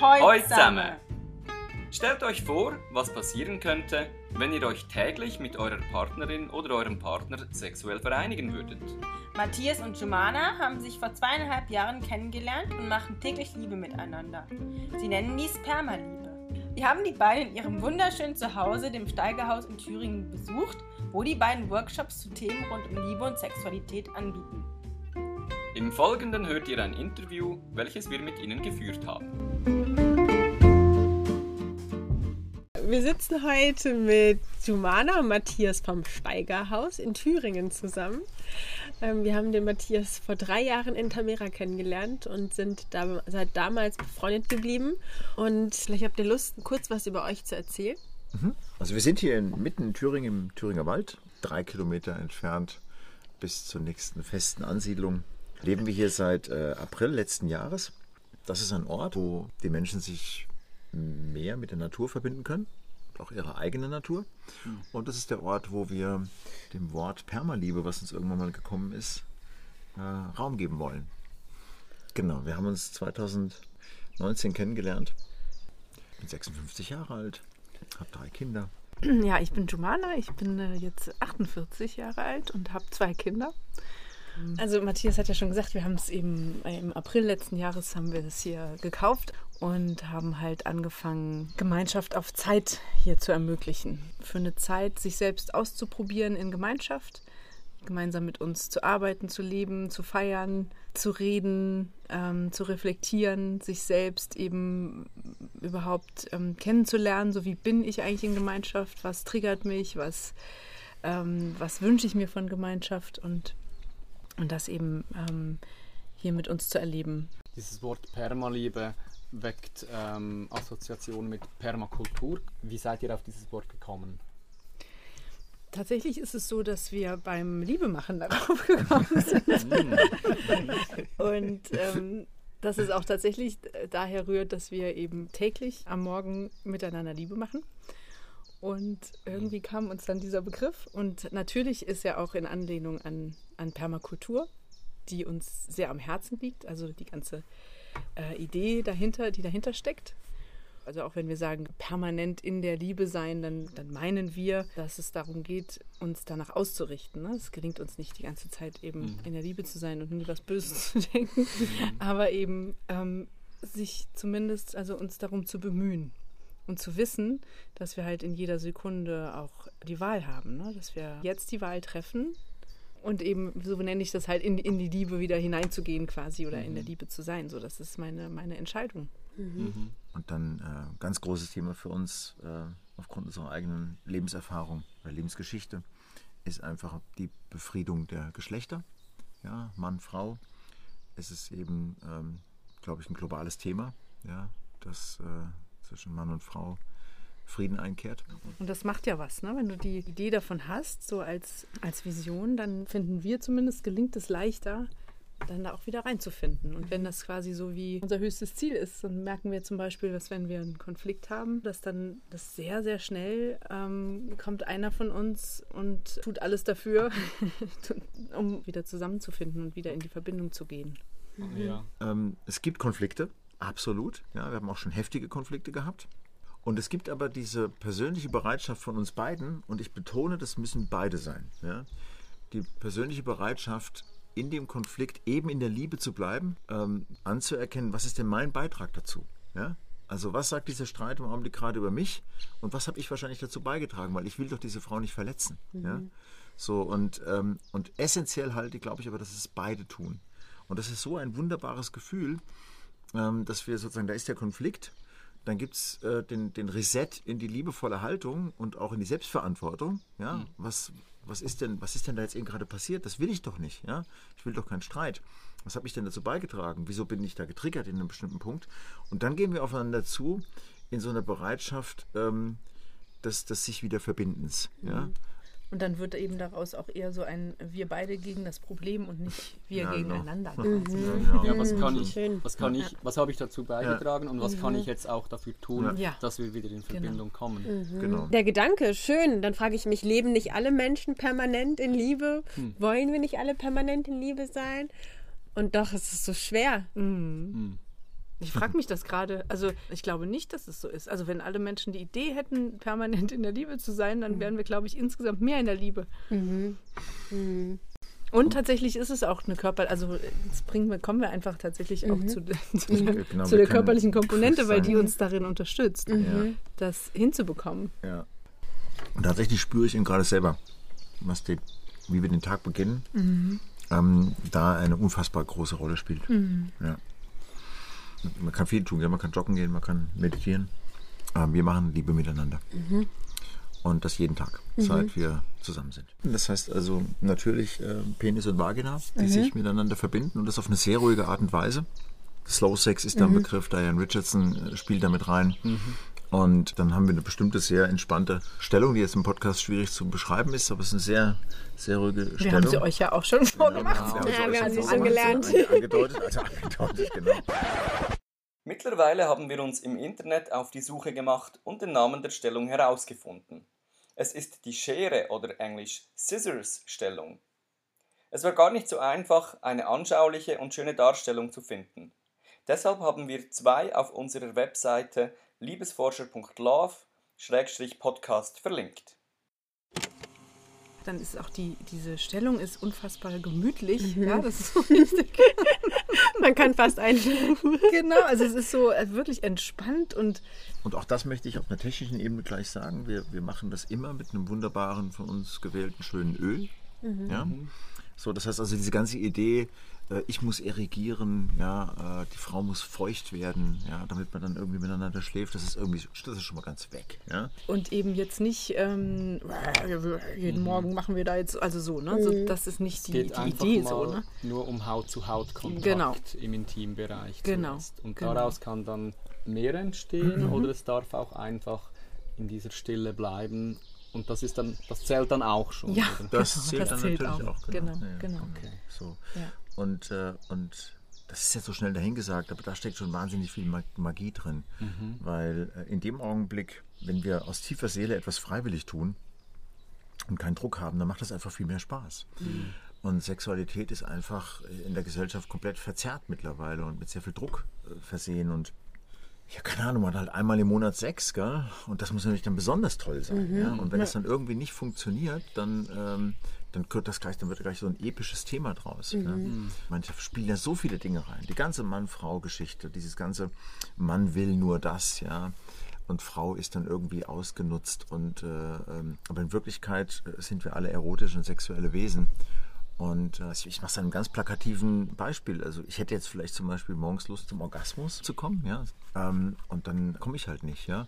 Heute Heute zusammen. Stellt euch vor, was passieren könnte, wenn ihr euch täglich mit eurer Partnerin oder eurem Partner sexuell vereinigen würdet. Matthias und Jumana haben sich vor zweieinhalb Jahren kennengelernt und machen täglich Liebe miteinander. Sie nennen dies Spermaliebe. Wir haben die beiden in ihrem wunderschönen Zuhause, dem Steigerhaus in Thüringen, besucht, wo die beiden Workshops zu Themen rund um Liebe und Sexualität anbieten. Im Folgenden hört ihr ein Interview, welches wir mit ihnen geführt haben. Wir sitzen heute mit Jumana und Matthias vom Steigerhaus in Thüringen zusammen. Ähm, Wir haben den Matthias vor drei Jahren in Tamera kennengelernt und sind da, seit damals befreundet geblieben. Und vielleicht habt ihr Lust, kurz was über euch zu erzählen. Also wir sind hier in, mitten in Thüringen, im Thüringer Wald, drei Kilometer entfernt bis zur nächsten festen Ansiedlung. Leben wir hier seit äh, April letzten Jahres. Das ist ein Ort, wo die Menschen sich mehr mit der Natur verbinden können, auch ihre eigene Natur. Und das ist der Ort, wo wir dem Wort Permaliebe, was uns irgendwann mal gekommen ist, äh, Raum geben wollen. Genau, wir haben uns 2019 kennengelernt. Bin 56 Jahre alt, habe drei Kinder. Ja, ich bin Jumana, ich bin äh, jetzt 48 Jahre alt und habe zwei Kinder. Also Matthias hat ja schon gesagt, wir haben es eben äh, im April letzten Jahres haben wir das hier gekauft und haben halt angefangen, Gemeinschaft auf Zeit hier zu ermöglichen. Für eine Zeit, sich selbst auszuprobieren in Gemeinschaft, gemeinsam mit uns zu arbeiten, zu leben, zu feiern, zu reden, ähm, zu reflektieren, sich selbst eben überhaupt ähm, kennenzulernen, so wie bin ich eigentlich in Gemeinschaft, was triggert mich, was, ähm, was wünsche ich mir von Gemeinschaft? Und, und das eben ähm, hier mit uns zu erleben. Dieses Wort Permaliebe weckt ähm, Assoziationen mit Permakultur. Wie seid ihr auf dieses Wort gekommen? Tatsächlich ist es so, dass wir beim Liebemachen darauf gekommen sind. Und ähm, dass es auch tatsächlich daher rührt, dass wir eben täglich am Morgen miteinander Liebe machen. Und irgendwie kam uns dann dieser Begriff. Und natürlich ist er auch in Anlehnung an, an Permakultur, die uns sehr am Herzen liegt. Also die ganze äh, Idee dahinter, die dahinter steckt. Also auch wenn wir sagen, permanent in der Liebe sein, dann, dann meinen wir, dass es darum geht, uns danach auszurichten. Ne? Es gelingt uns nicht die ganze Zeit eben in der Liebe zu sein und nie was Böses zu denken, aber eben ähm, sich zumindest, also uns darum zu bemühen und zu wissen, dass wir halt in jeder Sekunde auch die Wahl haben, ne? dass wir jetzt die Wahl treffen und eben, so nenne ich das halt, in, in die Liebe wieder hineinzugehen quasi oder in der Liebe zu sein. So, das ist meine, meine Entscheidung. Und dann äh, ganz großes Thema für uns äh, aufgrund unserer eigenen Lebenserfahrung oder Lebensgeschichte ist einfach die Befriedung der Geschlechter. Ja, Mann, Frau. Es ist eben, ähm, glaube ich, ein globales Thema, ja, dass äh, zwischen Mann und Frau Frieden einkehrt. Und das macht ja was, ne? Wenn du die Idee davon hast, so als, als Vision, dann finden wir zumindest, gelingt es leichter, dann da auch wieder reinzufinden. Und wenn das quasi so wie unser höchstes Ziel ist, dann merken wir zum Beispiel, dass wenn wir einen Konflikt haben, dass dann das sehr, sehr schnell ähm, kommt einer von uns und tut alles dafür, um wieder zusammenzufinden und wieder in die Verbindung zu gehen. Ja. Ähm, es gibt Konflikte, absolut. Ja, wir haben auch schon heftige Konflikte gehabt. Und es gibt aber diese persönliche Bereitschaft von uns beiden, und ich betone, das müssen beide sein. Ja? Die persönliche Bereitschaft, in dem Konflikt eben in der Liebe zu bleiben, ähm, anzuerkennen, was ist denn mein Beitrag dazu? Ja? Also was sagt dieser Streit im Augenblick gerade über mich und was habe ich wahrscheinlich dazu beigetragen, weil ich will doch diese Frau nicht verletzen. Ja? So und, ähm, und essentiell halte, glaube ich, aber, dass es beide tun. Und das ist so ein wunderbares Gefühl, ähm, dass wir sozusagen, da ist der Konflikt, dann gibt es äh, den, den Reset in die liebevolle Haltung und auch in die Selbstverantwortung. Ja? Was, was, ist denn, was ist denn da jetzt eben gerade passiert? Das will ich doch nicht. Ja? Ich will doch keinen Streit. Was habe ich denn dazu beigetragen? Wieso bin ich da getriggert in einem bestimmten Punkt? Und dann gehen wir aufeinander zu in so einer Bereitschaft ähm, des, des sich wieder Verbindens. Ja? Und dann wird eben daraus auch eher so ein Wir beide gegen das Problem und nicht wir Ja, genau. gegeneinander. Ja, genau. Ja, was kann ich, Schön. was kann ich, was habe ich dazu beigetragen und was kann ich jetzt auch dafür tun, Ja. dass wir wieder in Verbindung kommen? Genau. Der Gedanke, schön. Dann frage ich mich, leben nicht alle Menschen permanent in Liebe? Wollen wir nicht alle permanent in Liebe sein? Und doch ist es so schwer. Ich frage mich das gerade. Also ich glaube nicht, dass es so ist. Also wenn alle Menschen die Idee hätten, permanent in der Liebe zu sein, dann wären wir, glaube ich, insgesamt mehr in der Liebe. Und tatsächlich ist es auch eine Körper, also jetzt bringen wir, kommen wir einfach tatsächlich auch zu, zu, der, Genau, zu der körperlichen Komponente, weil die uns darin unterstützt, das hinzubekommen. Ja. Und tatsächlich spüre ich ihn gerade selber, was die, wie wir den Tag beginnen, ähm, da eine unfassbar große Rolle spielt. Ja. Man kann viel tun, ja? man kann joggen gehen, man kann meditieren. Ähm, wir machen Liebe miteinander. Und das jeden Tag, seit wir zusammen sind. Das heißt also natürlich äh, Penis und Vagina, die sich miteinander verbinden und das auf eine sehr ruhige Art und Weise. Slow Sex ist da ein Begriff, Diane Richardson äh, spielt damit rein. Und dann haben wir eine bestimmte, sehr entspannte Stellung, die jetzt im Podcast schwierig zu beschreiben ist, aber es ist eine sehr, sehr ruhige Wir Stellung. haben sie euch ja auch schon vorgemacht. Ja, Ja, wir haben sie schon schon gelernt. Angedeutet, also angedeutet, genau. Mittlerweile haben wir uns im Internet auf die Suche gemacht und den Namen der Stellung herausgefunden. Es ist die Schere oder englisch Scissors Stellung. Es war gar nicht so einfach, eine anschauliche und schöne Darstellung zu finden. Deshalb haben wir zwei auf unserer Webseite liebesforscher.love-podcast verlinkt. Dann ist auch die, diese Stellung ist unfassbar gemütlich. Mhm. Ja, das ist so richtig. Man kann fast einschlafen. genau, also es ist so äh, wirklich entspannt und Und auch das möchte ich auf einer technischen Ebene gleich sagen. Wir, wir machen das immer mit einem wunderbaren, von uns gewählten, schönen Öl. Ja? So, das heißt also, diese ganze Idee, äh, ich muss irrigieren, ja, äh, die Frau muss feucht werden, ja, damit man dann irgendwie miteinander schläft, das ist irgendwie, das ist schon mal ganz weg. Ja? Und eben jetzt nicht, ähm, jeden Morgen machen wir da jetzt, also so, ne? So, das ist nicht die, geht die Idee mal so, ne? nur um Haut-zu-Haut-Kontakt Genau. im Intimbereich Genau, zuerst. Und genau. daraus kann dann mehr entstehen oder es darf auch einfach in dieser Stille bleiben. Und das ist dann, das zählt dann auch schon. Ja? Das genau, zählt das dann zählt natürlich auch. auch. Genau, Ja, ja, genau. Okay. So. Ja. Und, äh, und das ist jetzt so schnell dahingesagt, aber da steckt schon wahnsinnig viel Ma- Magie drin. Weil äh, in dem Augenblick, wenn wir aus tiefer Seele etwas freiwillig tun und keinen Druck haben, dann macht das einfach viel mehr Spaß. Und Sexualität ist einfach in der Gesellschaft komplett verzerrt mittlerweile und mit sehr viel Druck äh, versehen. Und ja, keine Ahnung, man hat halt einmal im Monat Sex, gell? Und das muss natürlich dann besonders toll sein. Ja? Und wenn es dann irgendwie nicht funktioniert, dann, ähm, dann, wird das gleich, dann wird gleich so ein episches Thema draus. Ja? Manche spielen ja so viele Dinge rein. Die ganze Mann-Frau-Geschichte, dieses ganze Mann will nur das, ja. Und Frau ist dann irgendwie ausgenutzt. Und, äh, ähm, aber in Wirklichkeit äh, sind wir alle erotische und sexuelle Wesen. Und äh, ich mache es an einem ganz plakativen Beispiel. Also ich hätte jetzt vielleicht zum Beispiel morgens Lust zum Orgasmus zu kommen, ja. Ähm, und dann komme ich halt nicht, ja.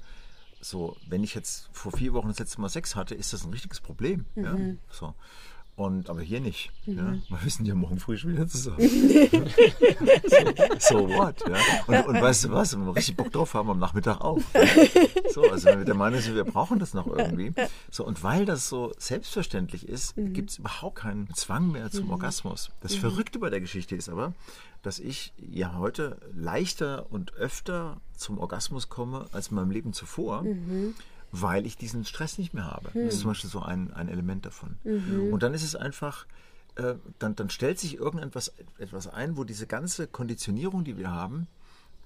So, wenn ich jetzt vor vier Wochen das letzte Mal Sex hatte, ist das ein richtiges Problem. Ja? So. Und, aber hier nicht. Ja? Wir wissen ja morgen früh schon wieder zusammen. so, so what? Ja? Und, und weißt du was? Wenn wir richtig Bock drauf haben, am Nachmittag auch. So, also wenn wir der Meinung sind, wir brauchen das noch irgendwie. So, und weil das so selbstverständlich ist, gibt es überhaupt keinen Zwang mehr zum Orgasmus. Das Verrückte bei der Geschichte ist aber, dass ich ja heute leichter und öfter zum Orgasmus komme als in meinem Leben zuvor, weil ich diesen Stress nicht mehr habe. Das ist zum Beispiel so ein, ein Element davon. Und dann ist es einfach, äh, dann, dann stellt sich irgendetwas etwas ein, wo diese ganze Konditionierung, die wir haben,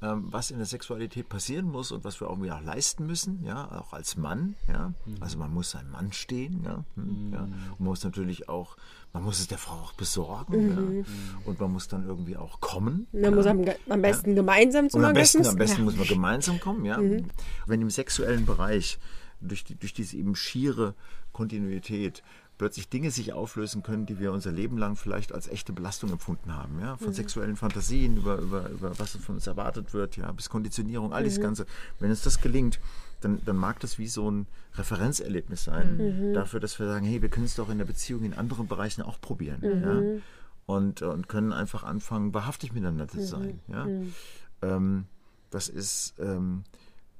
was in der Sexualität passieren muss und was wir irgendwie auch leisten müssen, ja, auch als Mann, ja. Also man muss sein Mann stehen, ja, hm, ja. Und man muss natürlich auch, man muss es der Frau auch besorgen, ja. Und man muss dann irgendwie auch kommen. Man ja. muss am, am besten gemeinsam zum Und am besten, am besten ja. muss man gemeinsam kommen, ja. Wenn im sexuellen Bereich durch, die, durch diese eben schiere Kontinuität plötzlich Dinge sich auflösen können, die wir unser Leben lang vielleicht als echte Belastung empfunden haben, ja, von sexuellen Fantasien über, über, über was von uns erwartet wird, ja, bis Konditionierung, alles Ganze. Wenn uns das gelingt, dann, dann mag das wie so ein Referenzerlebnis sein, dafür, dass wir sagen, hey, wir können es doch in der Beziehung in anderen Bereichen auch probieren, ja, und, und können einfach anfangen, wahrhaftig miteinander zu sein, ja. Ähm, das ist, ähm,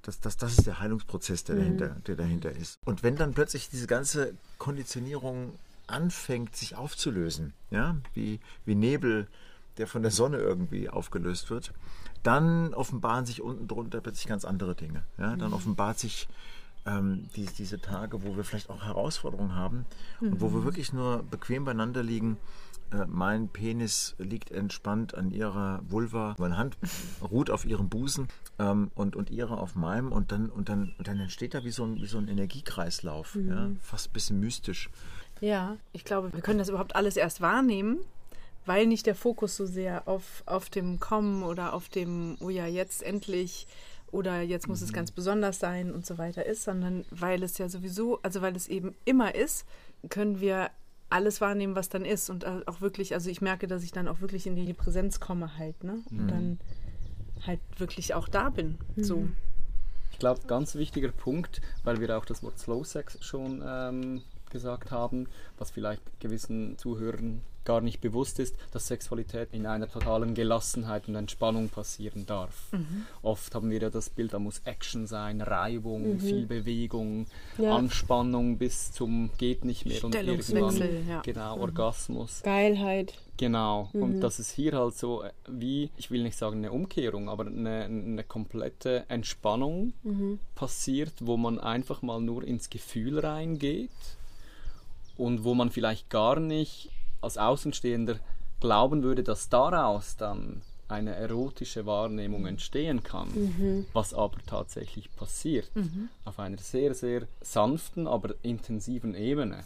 das, das, das ist der Heilungsprozess, der, dahinter, der dahinter ist. Und wenn dann plötzlich diese ganze Konditionierung anfängt, sich aufzulösen, ja, wie, wie Nebel, der von der Sonne irgendwie aufgelöst wird, dann offenbaren sich unten drunter plötzlich ganz andere Dinge. Ja? Dann offenbart sich ähm, die, diese Tage, wo wir vielleicht auch Herausforderungen haben und wo wir wirklich nur bequem beieinander liegen, äh, mein Penis liegt entspannt an ihrer Vulva, meine Hand ruht auf ihrem Busen ähm, und, und ihre auf meinem und dann, und dann, und dann entsteht da wie so ein, wie so ein Energiekreislauf, ja? fast ein bisschen mystisch. Ja, ich glaube, wir können das überhaupt alles erst wahrnehmen, weil nicht der Fokus so sehr auf, auf dem Kommen oder auf dem, oh ja, jetzt endlich oder jetzt muss es ganz besonders sein und so weiter ist, sondern weil es ja sowieso, also weil es eben immer ist, können wir alles wahrnehmen, was dann ist und auch wirklich, also ich merke, dass ich dann auch wirklich in die Präsenz komme halt, ne? Und dann halt wirklich auch da bin. So. Ich glaube, ganz wichtiger Punkt, weil wir auch das Wort Slow Sex schon ähm, gesagt haben, was vielleicht gewissen Zuhörern gar nicht bewusst ist, dass Sexualität in einer totalen Gelassenheit und Entspannung passieren darf. Oft haben wir ja das Bild, da muss Action sein, Reibung, viel Bewegung, Ja. Anspannung bis zum geht nicht mehr und irgendwann ja. genau Orgasmus. Geilheit. Genau, und das ist hier halt so äh, wie, ich will nicht sagen eine Umkehrung, aber eine, eine komplette Entspannung passiert, wo man einfach mal nur ins Gefühl reingeht und wo man vielleicht gar nicht als Außenstehender glauben würde, dass daraus dann eine erotische Wahrnehmung entstehen kann, was aber tatsächlich passiert, auf einer sehr, sehr sanften, aber intensiven Ebene.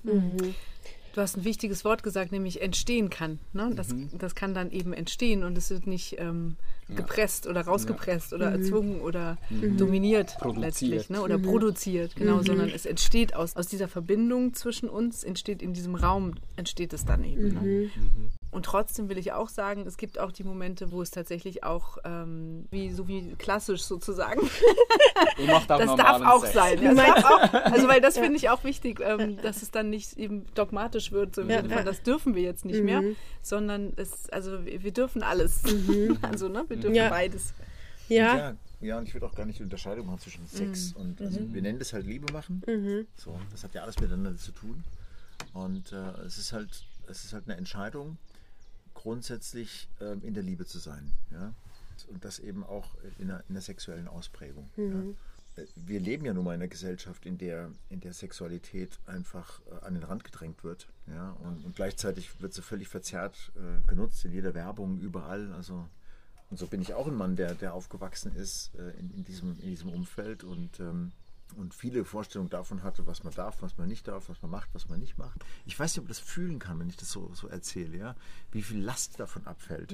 Du hast ein wichtiges Wort gesagt, nämlich entstehen kann. Ne? Das, das kann dann eben entstehen und es wird nicht ähm, gepresst oder rausgepresst oder erzwungen oder dominiert Produziert. letztlich ne? oder produziert, genau, sondern es entsteht aus, aus dieser Verbindung zwischen uns, entsteht in diesem Raum, entsteht es dann eben. Ne? Und trotzdem will ich auch sagen, es gibt auch die Momente, wo es tatsächlich auch, ähm, wie, so wie klassisch sozusagen, das darf auch Sex. sein. Ja, das darf auch, also weil das finde ich auch wichtig, ähm, dass es dann nicht eben dogmatisch wird, so im Sinne von, das dürfen wir jetzt nicht mehr, sondern es, also wir, wir dürfen alles. Also ne, wir dürfen Ja. beides. Ja. Ja, ja, und ich würde auch gar nicht die Unterscheidung machen zwischen Sex und also wir nennen das halt Liebe machen. So, das hat ja alles miteinander zu tun. Und äh, es ist halt, es ist halt eine Entscheidung, grundsätzlich ähm, in der Liebe zu sein. Ja? Und das eben auch in der, in der sexuellen Ausprägung. Ja? Äh, Wir leben ja nun mal in einer Gesellschaft, in der, in der Sexualität einfach äh, an den Rand gedrängt wird. Ja? Und, und gleichzeitig wird sie völlig verzerrt äh, genutzt in jeder Werbung, überall. Also und so bin ich auch ein Mann, der, der aufgewachsen ist äh, in, in, diesem, in diesem Umfeld und, ähm, und viele Vorstellungen davon hatte, was man darf, was man nicht darf, was man macht, was man nicht macht. Ich weiß nicht, ob man das fühlen kann, wenn ich das so, so erzähle, ja, wie viel Last davon abfällt,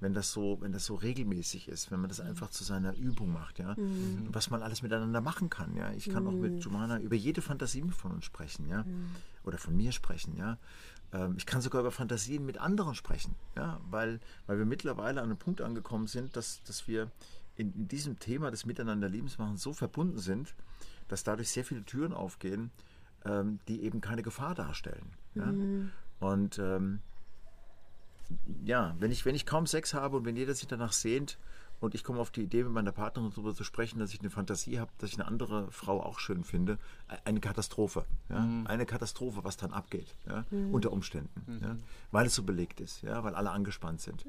wenn das so, wenn das so regelmäßig ist, wenn man das einfach zu seiner Übung macht, ja, und was man alles miteinander machen kann, ja. Ich kann auch mit Jumana über jede Fantasie von uns sprechen, ja, oder von mir sprechen, ja. Ähm, Ich kann sogar über Fantasien mit anderen sprechen, ja, weil, weil wir mittlerweile an einem Punkt angekommen sind, dass, dass wir in, in diesem Thema des Miteinander-Lebensmachens so verbunden sind, dass dadurch sehr viele Türen aufgehen, ähm, die eben keine Gefahr darstellen. Ja? Und ähm, ja, wenn ich, wenn ich kaum Sex habe und wenn jeder sich danach sehnt und ich komme auf die Idee, mit meiner Partnerin darüber zu sprechen, dass ich eine Fantasie habe, dass ich eine andere Frau auch schön finde, eine Katastrophe. Ja? Eine Katastrophe, was dann abgeht, ja? unter Umständen. Ja? Weil es so belegt ist, ja? weil alle angespannt sind.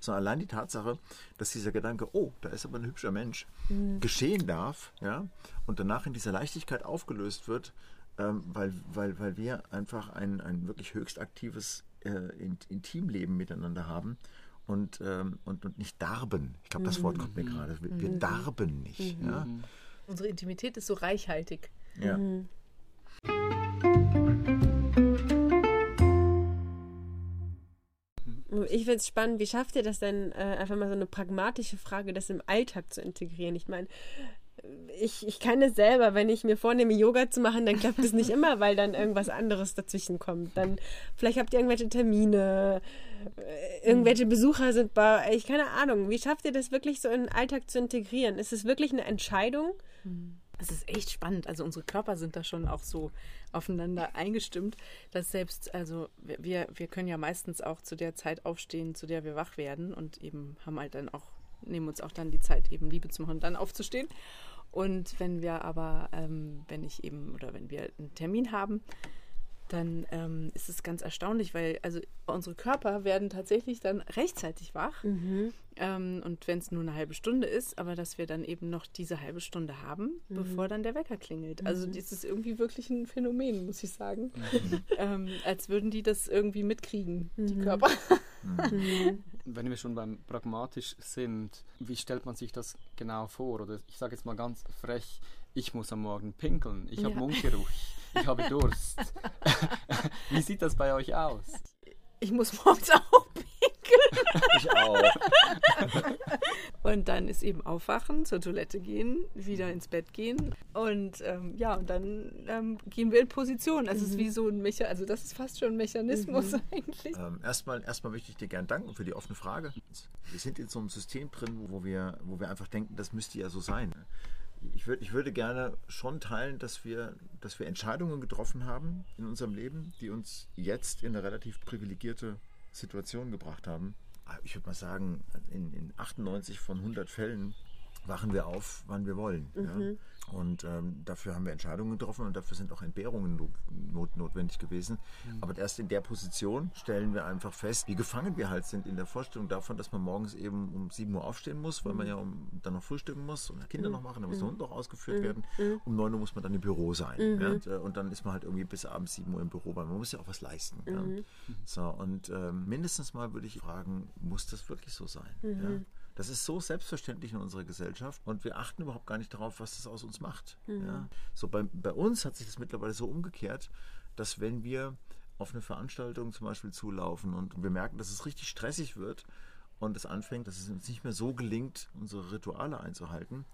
So allein die Tatsache, dass dieser Gedanke, oh, da ist aber ein hübscher Mensch, geschehen darf ja? und danach in dieser Leichtigkeit aufgelöst wird, ähm, weil, weil, weil wir einfach ein, ein wirklich höchst aktives äh, In- Intimleben miteinander haben und, ähm, und, und nicht darben. Ich glaube, das Wort kommt mir gerade. Wir, wir darben nicht. Ja? Unsere Intimität ist so reichhaltig. Ja. Ich finde es spannend, wie schafft ihr das denn, äh, einfach mal so eine pragmatische Frage, das im Alltag zu integrieren? Ich meine, ich, ich kann es selber, wenn ich mir vornehme, Yoga zu machen, dann klappt es nicht immer, weil dann irgendwas anderes dazwischen kommt. Dann, vielleicht habt ihr irgendwelche Termine, äh, irgendwelche Besucher sind bei ich keine Ahnung. Wie schafft ihr das wirklich so in den Alltag zu integrieren? Ist es wirklich eine Entscheidung? Es ist echt spannend. Also unsere Körper sind da schon auch so aufeinander eingestimmt, dass selbst, also wir, wir können ja meistens auch zu der Zeit aufstehen, zu der wir wach werden und eben haben halt dann auch, nehmen uns auch dann die Zeit, eben Liebe zu machen und dann aufzustehen. Und wenn wir aber, ähm, wenn ich eben, oder wenn wir einen Termin haben, dann ähm, ist es ganz erstaunlich, weil also unsere Körper werden tatsächlich dann rechtzeitig wach. Mhm. Ähm, und wenn es nur eine halbe Stunde ist, aber dass wir dann eben noch diese halbe Stunde haben, Mhm. bevor dann der Wecker klingelt. Also das ist irgendwie wirklich ein Phänomen, muss ich sagen. ähm, als würden die das irgendwie mitkriegen, die Mhm. Körper. Wenn wir schon beim pragmatisch sind, wie stellt man sich das genau vor? Oder ich sage jetzt mal ganz frech, ich muss am Morgen pinkeln, ich habe Ja. Mundgeruch, ich habe Durst. wie sieht das bei euch aus? Ich muss morgens auch. Ich auch. Und dann ist eben aufwachen, zur Toilette gehen, wieder ins Bett gehen und ähm, ja, und dann ähm, gehen wir in Position. Also es ist wie so ein Mechanismus, also das ist fast schon ein Mechanismus eigentlich. Ähm, erstmal, erstmal möchte ich dir gern danken für die offene Frage. Wir sind in so einem System drin, wo wir, wo wir einfach denken, das müsste ja so sein. Ich, würd, ich würde gerne schon teilen, dass wir, dass wir Entscheidungen getroffen haben in unserem Leben, die uns jetzt in eine relativ privilegierte Situation gebracht haben. Ich würde mal sagen, in, in 98 von 100 Fällen wachen wir auf, wann wir wollen. Ja? Und ähm, dafür haben wir Entscheidungen getroffen und dafür sind auch Entbehrungen no not notwendig gewesen. Aber erst in der Position stellen wir einfach fest, wie gefangen wir halt sind in der Vorstellung davon, dass man morgens eben um 7 Uhr aufstehen muss, weil man ja um, dann noch frühstücken muss und Kinder noch machen, dann muss der Hund noch ausgeführt werden. Um 9 Uhr muss man dann im Büro sein. Ja? Und, äh, und dann ist man halt irgendwie bis abends 7 Uhr im Büro, weil man muss ja auch was leisten. Ja? So, und ähm, mindestens mal würde ich fragen, muss das wirklich so sein? Ja? Das ist so selbstverständlich in unserer Gesellschaft und wir achten überhaupt gar nicht darauf, was das aus uns macht. Ja? So bei, bei uns hat sich das mittlerweile so umgekehrt, dass wenn wir auf eine Veranstaltung zum Beispiel zulaufen und wir merken, dass es richtig stressig wird und es anfängt, dass es uns nicht mehr so gelingt, unsere Rituale einzuhalten,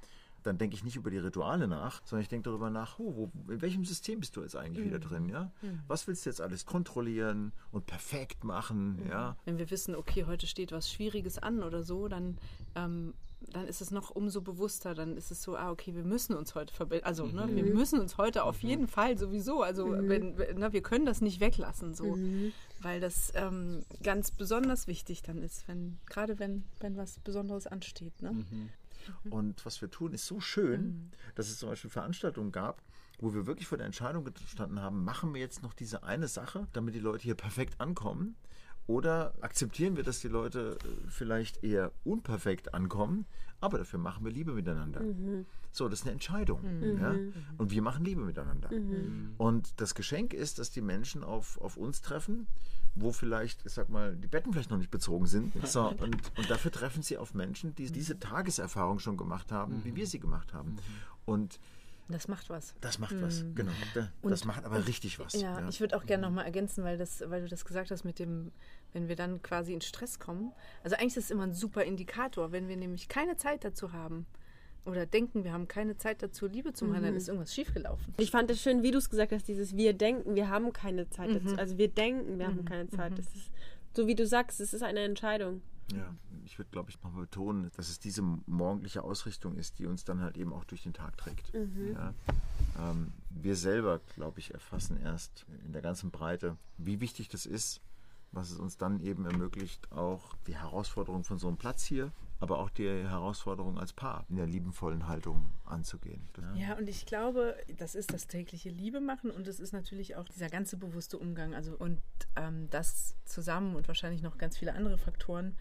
dann denke ich nicht über die Rituale nach, sondern ich denke darüber nach, oh, wo, in welchem System bist du jetzt eigentlich wieder drin, ja? Was willst du jetzt alles kontrollieren und perfekt machen, ja? Wenn wir wissen, okay, heute steht was Schwieriges an oder so, dann, ähm, dann ist es noch umso bewusster. Dann ist es so, ah, okay, wir müssen uns heute verbinden. Also, ne, wir müssen uns heute auf jeden Fall sowieso. Also, wenn, wenn- ne, wir können das nicht weglassen, so, weil das ähm, ganz besonders wichtig dann ist, wenn gerade wenn, wenn was Besonderes ansteht. Ne? Und was wir tun, ist so schön, dass es zum Beispiel Veranstaltungen gab, wo wir wirklich vor der Entscheidung gestanden haben, machen wir jetzt noch diese eine Sache, damit die Leute hier perfekt ankommen? Oder akzeptieren wir, dass die Leute äh, vielleicht eher unperfekt ankommen, aber dafür machen wir Liebe miteinander. So, das ist eine Entscheidung. Ja? Und wir machen Liebe miteinander. Und das Geschenk ist, dass die Menschen auf, auf uns treffen, wo vielleicht, ich sag mal, die Betten vielleicht noch nicht bezogen sind. So, und, und dafür treffen sie auf Menschen, die diese Tageserfahrung schon gemacht haben, wie wir sie gemacht haben. Und Das macht was. das macht was, genau. Da- Das macht aber richtig was. Ja, ich würde auch gerne nochmal ergänzen, weil, das, weil du das gesagt hast mit dem, wenn wir dann quasi in Stress kommen. Also eigentlich ist es immer ein super Indikator, wenn wir nämlich keine Zeit dazu haben oder denken, wir haben keine Zeit dazu, Liebe zu machen, dann ist irgendwas schiefgelaufen. Ich fand es schön, wie du es gesagt hast, dieses Wir denken, wir haben keine Zeit dazu. Also wir denken, wir haben keine Zeit. Das ist, so wie du sagst, es ist eine Entscheidung. Ja, ich würde, glaube ich, nochmal betonen, dass es diese morgendliche Ausrichtung ist, die uns dann halt eben auch durch den Tag trägt. Ja. Ähm, wir selber, glaube ich, erfassen erst in der ganzen Breite, wie wichtig das ist, was es uns dann eben ermöglicht, auch die Herausforderung von so einem Platz hier, aber auch die Herausforderung als Paar in der liebenvollen Haltung anzugehen. Ja, und ich glaube, das ist das tägliche Liebe machen und es ist natürlich auch dieser ganze bewusste Umgang. Also und ähm, das zusammen und wahrscheinlich noch ganz viele andere Faktoren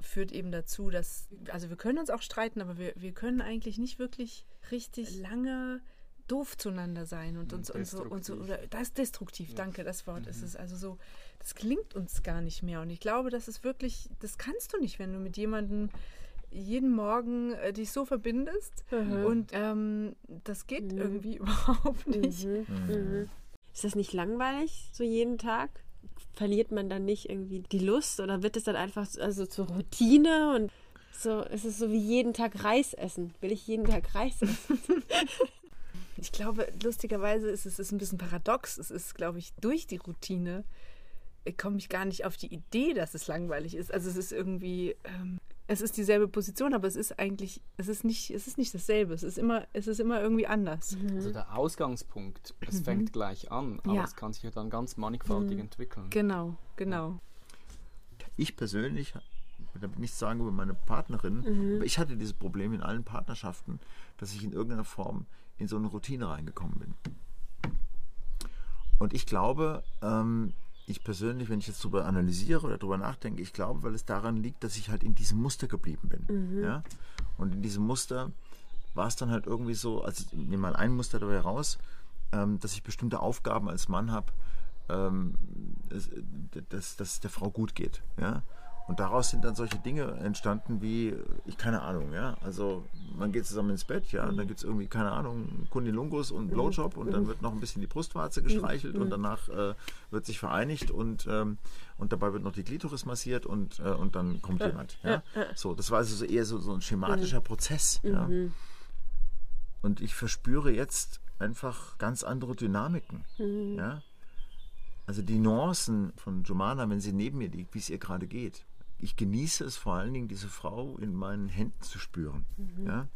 führt eben dazu, dass, also wir können uns auch streiten, aber wir, wir können eigentlich nicht wirklich richtig lange doof zueinander sein und uns, uns, so, uns so, oder das ist destruktiv, danke, das Wort ist es. Also so, das klingt uns gar nicht mehr. Und ich glaube, das ist wirklich, das kannst du nicht, wenn du mit jemandem jeden Morgen äh, dich so verbindest. Und ähm, das geht irgendwie überhaupt nicht. Ist das nicht langweilig, so jeden Tag? Verliert man dann nicht irgendwie die Lust oder wird es dann einfach so- also zur Routine und so ist es so wie jeden Tag Reis essen? Will ich jeden Tag Reis essen? Ich glaube, lustigerweise ist es ist ein bisschen paradox. Es ist, glaube ich, durch die Routine komme ich gar nicht auf die Idee, dass es langweilig ist. Also es ist irgendwie, ähm, es ist dieselbe Position, aber es ist eigentlich, es ist nicht, es ist nicht dasselbe. Es ist immer, es ist immer irgendwie anders. Also der Ausgangspunkt, es fängt gleich an, aber Ja. es kann sich ja dann ganz mannigfaltig entwickeln. Genau, genau. Ich persönlich will damit nichts sagen über meine Partnerin, aber ich hatte dieses Problem in allen Partnerschaften, dass ich in irgendeiner Form in so eine Routine reingekommen bin. Und ich glaube, ähm, ich persönlich, wenn ich jetzt darüber analysiere oder darüber nachdenke, ich glaube, weil es daran liegt, dass ich halt in diesem Muster geblieben bin. Ja? Und in diesem Muster war es dann halt irgendwie so, also ich nehme mal ein Muster dabei raus, ähm, dass ich bestimmte Aufgaben als Mann habe, ähm, dass, dass, dass es der Frau gut geht. Ja? Und daraus sind dann solche Dinge entstanden wie, ich keine Ahnung, ja. Also man geht zusammen ins Bett, ja, und dann gibt es irgendwie, keine Ahnung, Kundilungus und Blowjob und dann wird noch ein bisschen die Brustwarze gestreichelt und danach äh, wird sich vereinigt und, ähm, und dabei wird noch die Glitoris massiert und, äh, und dann kommt jemand. Ja. So, das war also so eher so, so ein schematischer Prozess. Ja. Und ich verspüre jetzt einfach ganz andere Dynamiken. Ja. Also die Nuancen von Jomana, wenn sie neben mir liegt, wie es ihr gerade geht. Ich genieße es vor allen Dingen, diese Frau in meinen Händen zu spüren. Ja?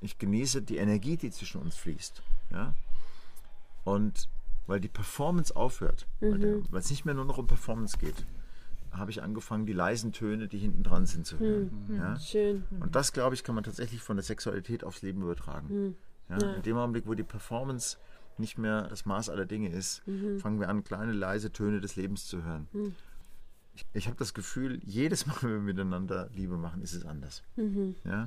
Ich genieße die Energie, die zwischen uns fließt. Ja? Und weil die Performance aufhört, weil der- weil es nicht mehr nur noch um Performance geht, habe ich angefangen, die leisen Töne, die hinten dran sind, zu hören. Ja? Schön. Und das, glaube ich, kann man tatsächlich von der Sexualität aufs Leben übertragen. Ja, In dem Augenblick, wo die Performance nicht mehr das Maß aller Dinge ist, fangen wir an, kleine, leise Töne des Lebens zu hören. Ich, ich habe das Gefühl, jedes Mal, wenn wir miteinander Liebe machen, ist es anders. Ja?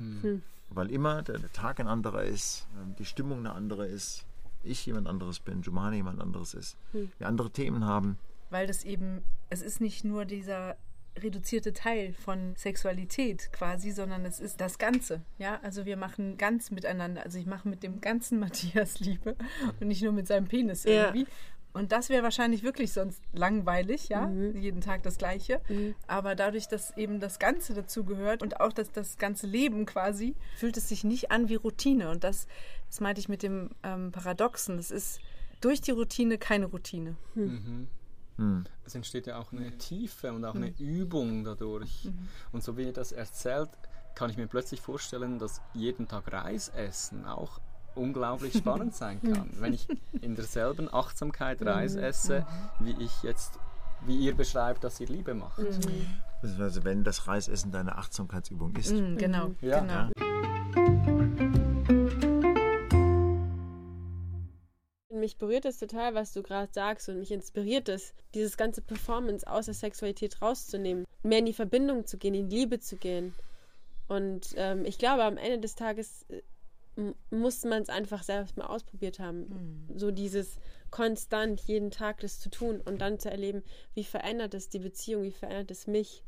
Weil immer der, der Tag ein anderer ist, ähm, die Stimmung eine andere ist, ich jemand anderes bin, Jumane jemand anderes ist, wir andere Themen haben. weil das eben, es ist nicht nur dieser reduzierte Teil von Sexualität quasi, sondern es ist das Ganze. Ja, also wir machen ganz miteinander. Also ich mache mit dem ganzen Matthias Liebe und nicht nur mit seinem Penis Ja. Und das wäre wahrscheinlich wirklich sonst langweilig, ja, jeden Tag das Gleiche. Aber dadurch, dass eben das Ganze dazu gehört und auch das, das ganze Leben quasi, fühlt es sich nicht an wie Routine. Und das, das meinte ich mit dem ähm, Paradoxen. Das ist durch die Routine keine Routine. Es entsteht ja auch eine Tiefe und auch eine Übung dadurch. Und so wie ihr das erzählt, kann ich mir plötzlich vorstellen, dass jeden Tag Reis essen auch unglaublich spannend sein kann. Wenn ich in derselben Achtsamkeit Reis esse, wie ich jetzt, wie ihr beschreibt, dass ihr Liebe macht. Beziehungsweise wenn das Reisessen deine Achtsamkeitsübung ist. Mhm, genau, Ja. genau. Mich berührt es total, was du gerade sagst und mich inspiriert es, dieses ganze Performance aus der Sexualität rauszunehmen, mehr in die Verbindung zu gehen, in die Liebe zu gehen. Und ähm, ich glaube, am Ende des Tages äh, muss man es einfach selbst mal ausprobiert haben. So dieses konstant jeden Tag das zu tun und dann zu erleben, wie verändert es die Beziehung, wie verändert es mich.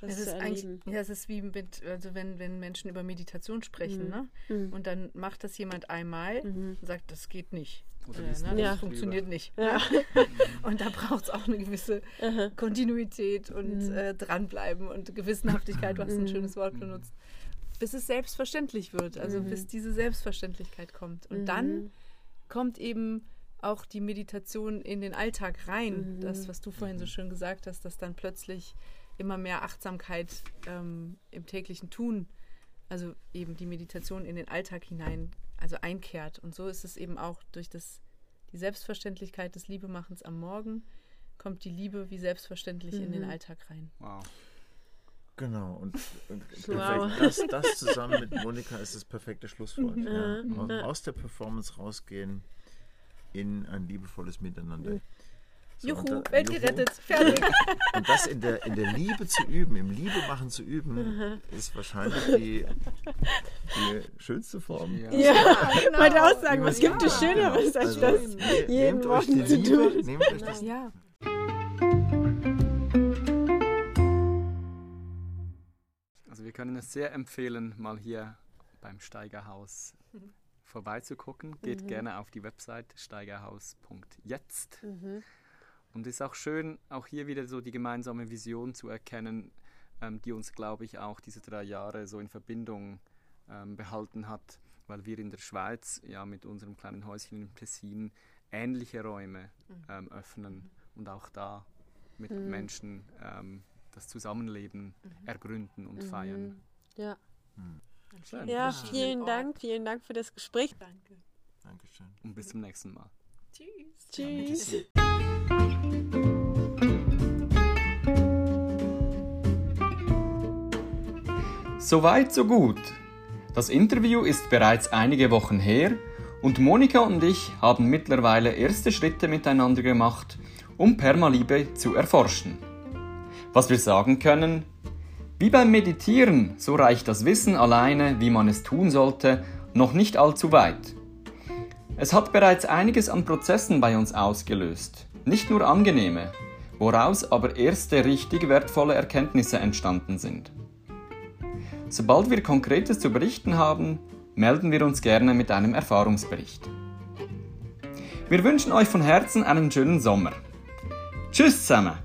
Das Es zu ist eigentlich, ja, es ist wie mit, also wenn, wenn Menschen über Meditation sprechen, ne? Und dann macht das jemand einmal und sagt, das geht nicht. Oder Äh, liest ne? Das Ja. Funktioniert nicht. und da braucht es auch eine gewisse Kontinuität und äh, dranbleiben und Gewissenhaftigkeit, was ein schönes Wort benutzt. Bis es selbstverständlich wird, also bis diese Selbstverständlichkeit kommt. Und dann kommt eben auch die Meditation in den Alltag rein. Das, was du vorhin so schön gesagt hast, dass dann plötzlich immer mehr Achtsamkeit ähm, im täglichen Tun, also eben die Meditation in den Alltag hinein, also einkehrt. Und so ist es eben auch durch das, die Selbstverständlichkeit des Liebemachens am Morgen, kommt die Liebe wie selbstverständlich in den Alltag rein. Wow. Genau, und, und Wow. perfekt, das, das zusammen mit Monika ist das perfekte Schlusswort. Ja. Aus, aus der Performance rausgehen in ein liebevolles Miteinander. So, Juhu, und da- Welt Juhu. gerettet, fertig. Und das in der, in der Liebe zu üben, im Liebemachen zu üben, ist wahrscheinlich die, die schönste Form. Ja. Ja, genau. wollte auch sagen, was Ja. gibt es Schöneres, als Also, das jeden nehmt euch die Morgen zu Liebe, tun? nehmt euch das Ja. Wir können es sehr empfehlen, mal hier beim Steigerhaus vorbeizugucken. Geht gerne auf die Website steigerhaus.jetzt. Und es ist auch schön, auch hier wieder so die gemeinsame Vision zu erkennen, ähm, die uns, glaube ich, auch diese drei Jahre so in Verbindung ähm, behalten hat, weil wir in der Schweiz ja mit unserem kleinen Häuschen in Plessin ähnliche Räume ähm, öffnen und auch da mit Menschen ähm, das Zusammenleben ergründen und feiern. Ja. Schön. ja, Schönen vielen. Dank, vielen Dank für das Gespräch. Danke. Dankeschön. Und bis zum nächsten Mal. Tschüss. Tschüss. Soweit, so gut. Das Interview ist bereits einige Wochen her Und Monika und ich haben mittlerweile erste Schritte miteinander gemacht, um Permaliebe zu erforschen. Was wir sagen können, wie beim Meditieren, so reicht das Wissen alleine, wie man es tun sollte, noch nicht allzu weit. Es hat bereits einiges an Prozessen bei uns ausgelöst, nicht nur angenehme, woraus aber erste richtig wertvolle Erkenntnisse entstanden sind. Sobald wir Konkretes zu berichten haben, melden wir uns gerne mit einem Erfahrungsbericht. Wir wünschen euch von Herzen einen schönen Sommer. Tschüss zusammen!